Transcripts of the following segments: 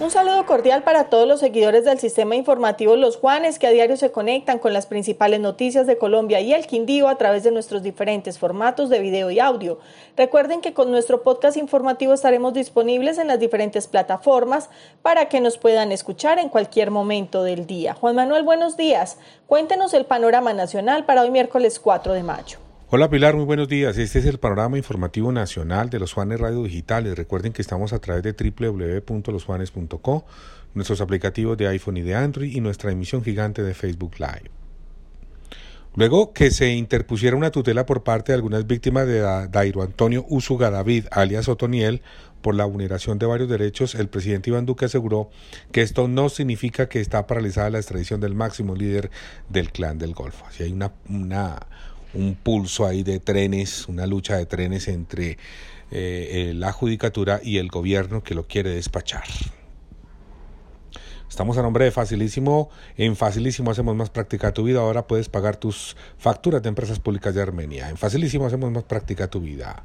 Un saludo cordial para todos los seguidores del sistema informativo Los Juanes que a diario se conectan con las principales noticias de Colombia y el Quindío a través de nuestros diferentes formatos de video y audio. Recuerden que con nuestro podcast informativo estaremos disponibles en las diferentes plataformas para que nos puedan escuchar en cualquier momento del día. Juan Manuel, buenos días. Cuéntenos el panorama nacional para hoy miércoles 4 de mayo. Hola Pilar, muy buenos días. Este es el panorama informativo nacional de los Juanes Radio Digitales. Recuerden que estamos a través de www.losjuanes.co, nuestros aplicativos de iPhone y de Android y nuestra emisión gigante de Facebook Live. Luego que se interpusiera una tutela por parte de algunas víctimas de Dairo Antonio Usuga David, alias Otoniel, por la vulneración de varios derechos, el presidente Iván Duque aseguró que esto no significa que está paralizada la extradición del máximo líder del clan del Golfo. Así hay una, una un pulso ahí de trenes, una lucha de trenes entre eh, eh, la judicatura y el gobierno que lo quiere despachar. Estamos a nombre de Facilísimo. En Facilísimo hacemos más práctica tu vida. Ahora puedes pagar tus facturas de empresas públicas de Armenia. En Facilísimo hacemos más práctica tu vida.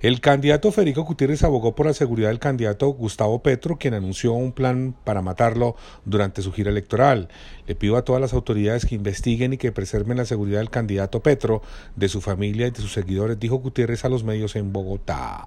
El candidato Federico Gutiérrez abogó por la seguridad del candidato Gustavo Petro, quien anunció un plan para matarlo durante su gira electoral. Le pido a todas las autoridades que investiguen y que preserven la seguridad del candidato Petro, de su familia y de sus seguidores, dijo Gutiérrez a los medios en Bogotá.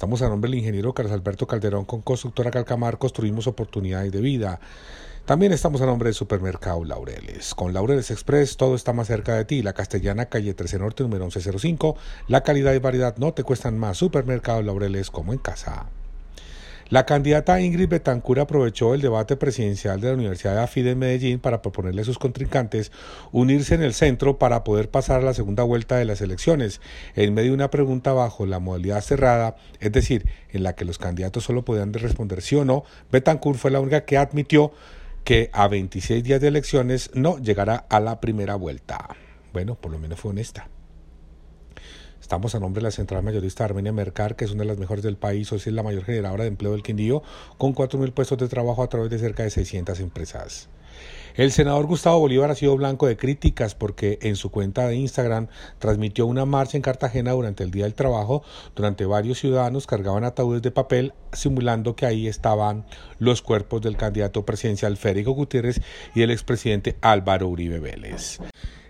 Estamos a nombre del ingeniero Carlos Alberto Calderón con Constructora Calcamar, construimos oportunidades de vida. También estamos a nombre del Supermercado Laureles. Con Laureles Express todo está más cerca de ti. La Castellana, calle 13 Norte, número 1105. La calidad y variedad no te cuestan más. Supermercado Laureles como en casa. La candidata Ingrid Betancur aprovechó el debate presidencial de la Universidad de AFIDE en Medellín para proponerle a sus contrincantes unirse en el centro para poder pasar a la segunda vuelta de las elecciones, en medio de una pregunta bajo la modalidad cerrada, es decir, en la que los candidatos solo podían responder sí o no. Betancur fue la única que admitió que a 26 días de elecciones no llegará a la primera vuelta. Bueno, por lo menos fue honesta. Estamos a nombre de la Central Mayorista Armenia Mercar, que es una de las mejores del país, hoy es la mayor generadora de empleo del Quindío, con 4.000 puestos de trabajo a través de cerca de 600 empresas. El senador Gustavo Bolívar ha sido blanco de críticas porque en su cuenta de Instagram transmitió una marcha en Cartagena durante el Día del Trabajo. Durante varios ciudadanos cargaban ataúdes de papel simulando que ahí estaban los cuerpos del candidato presidencial Federico Gutiérrez y el expresidente Álvaro Uribe Vélez.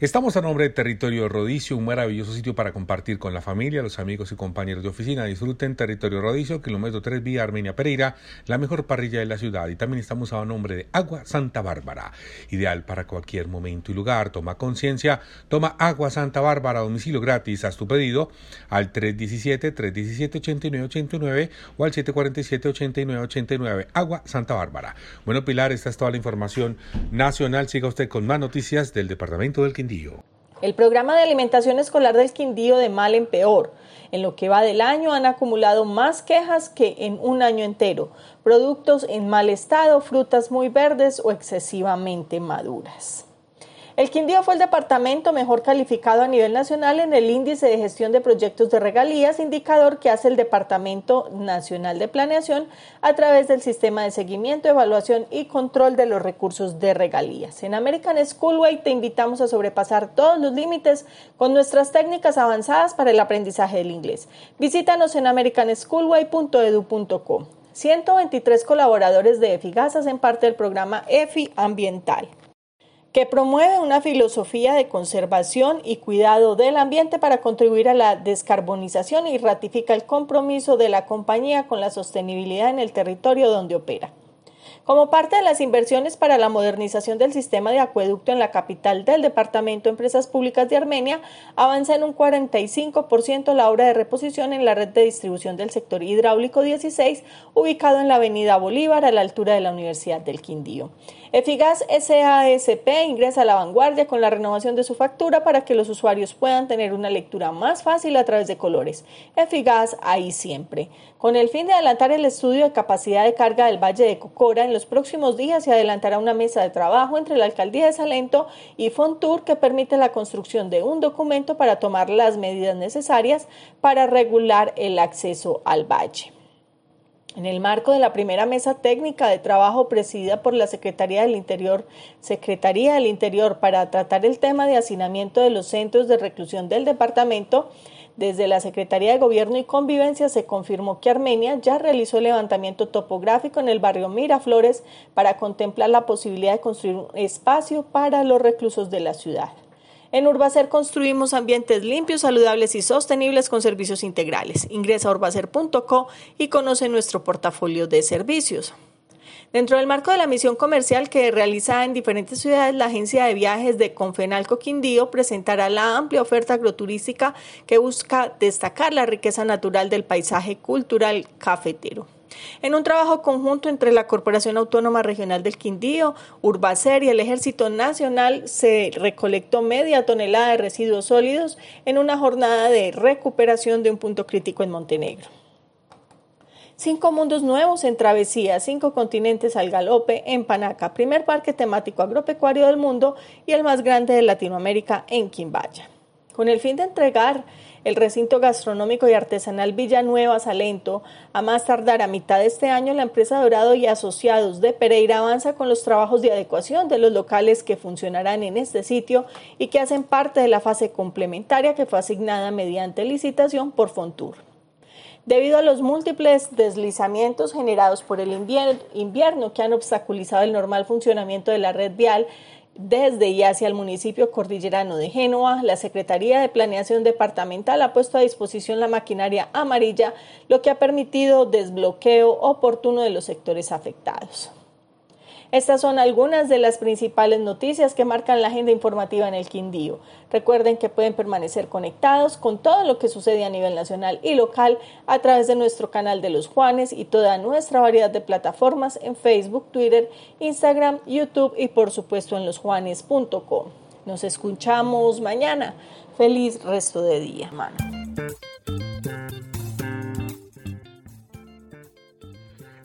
Estamos a nombre de Territorio Rodicio, un maravilloso sitio para compartir con la familia, los amigos y compañeros de oficina. Disfruten Territorio Rodicio, kilómetro 3 vía Armenia Pereira, la mejor parrilla de la ciudad. Y también estamos a nombre de Agua Santa Bárbara, ideal para cualquier momento y lugar. Toma conciencia, toma Agua Santa Bárbara, domicilio gratis. Haz tu pedido al 317-317-8989 o al 747-8989. Agua Santa Bárbara. Bueno, Pilar, esta es toda la información nacional. Siga usted con más noticias del Departamento del Quindío. El programa de alimentación escolar del Quindío de mal en peor. En lo que va del año han acumulado más quejas que en un año entero. Productos en mal estado, frutas muy verdes o excesivamente maduras. El Quindío fue el departamento mejor calificado a nivel nacional en el índice de gestión de proyectos de regalías, indicador que hace el Departamento Nacional de Planeación a través del sistema de seguimiento, evaluación y control de los recursos de regalías. En American Schoolway te invitamos a sobrepasar todos los límites con nuestras técnicas avanzadas para el aprendizaje del inglés. Visítanos en americanschoolway.edu.co. 123 colaboradores de EFIGAS hacen parte del programa EFI Ambiental que promueve una filosofía de conservación y cuidado del ambiente para contribuir a la descarbonización y ratifica el compromiso de la compañía con la sostenibilidad en el territorio donde opera. Como parte de las inversiones para la modernización del sistema de acueducto en la capital del Departamento de Empresas Públicas de Armenia, avanza en un 45% la obra de reposición en la red de distribución del sector hidráulico 16, ubicado en la avenida Bolívar a la altura de la Universidad del Quindío. Efigas SASP ingresa a la vanguardia con la renovación de su factura para que los usuarios puedan tener una lectura más fácil a través de colores. Efigas ahí siempre. Con el fin de adelantar el estudio de capacidad de carga del Valle de Cocora en los próximos días se adelantará una mesa de trabajo entre la alcaldía de Salento y Fontur que permite la construcción de un documento para tomar las medidas necesarias para regular el acceso al valle. En el marco de la primera mesa técnica de trabajo presidida por la Secretaría del Interior, Secretaría del Interior para tratar el tema de hacinamiento de los centros de reclusión del departamento, desde la Secretaría de Gobierno y Convivencia se confirmó que Armenia ya realizó el levantamiento topográfico en el barrio Miraflores para contemplar la posibilidad de construir un espacio para los reclusos de la ciudad. En Urbacer construimos ambientes limpios, saludables y sostenibles con servicios integrales. Ingresa a urbacer.co y conoce nuestro portafolio de servicios. Dentro del marco de la misión comercial que realiza en diferentes ciudades, la agencia de viajes de Confenalco Quindío presentará la amplia oferta agroturística que busca destacar la riqueza natural del paisaje cultural cafetero. En un trabajo conjunto entre la Corporación Autónoma Regional del Quindío, Urbacer y el Ejército Nacional se recolectó media tonelada de residuos sólidos en una jornada de recuperación de un punto crítico en Montenegro. Cinco mundos nuevos en travesía, cinco continentes al galope en Panaca, primer parque temático agropecuario del mundo y el más grande de Latinoamérica en Quimbaya. Con el fin de entregar el recinto gastronómico y artesanal Villanueva Salento, a más tardar a mitad de este año, la empresa Dorado y Asociados de Pereira avanza con los trabajos de adecuación de los locales que funcionarán en este sitio y que hacen parte de la fase complementaria que fue asignada mediante licitación por Fontur. Debido a los múltiples deslizamientos generados por el invierno que han obstaculizado el normal funcionamiento de la red vial, desde y hacia el municipio cordillerano de Génova, la Secretaría de Planeación Departamental ha puesto a disposición la maquinaria amarilla, lo que ha permitido desbloqueo oportuno de los sectores afectados. Estas son algunas de las principales noticias que marcan la agenda informativa en el Quindío. Recuerden que pueden permanecer conectados con todo lo que sucede a nivel nacional y local a través de nuestro canal de los Juanes y toda nuestra variedad de plataformas en Facebook, Twitter, Instagram, YouTube y por supuesto en losjuanes.com. Nos escuchamos mañana. Feliz resto de día,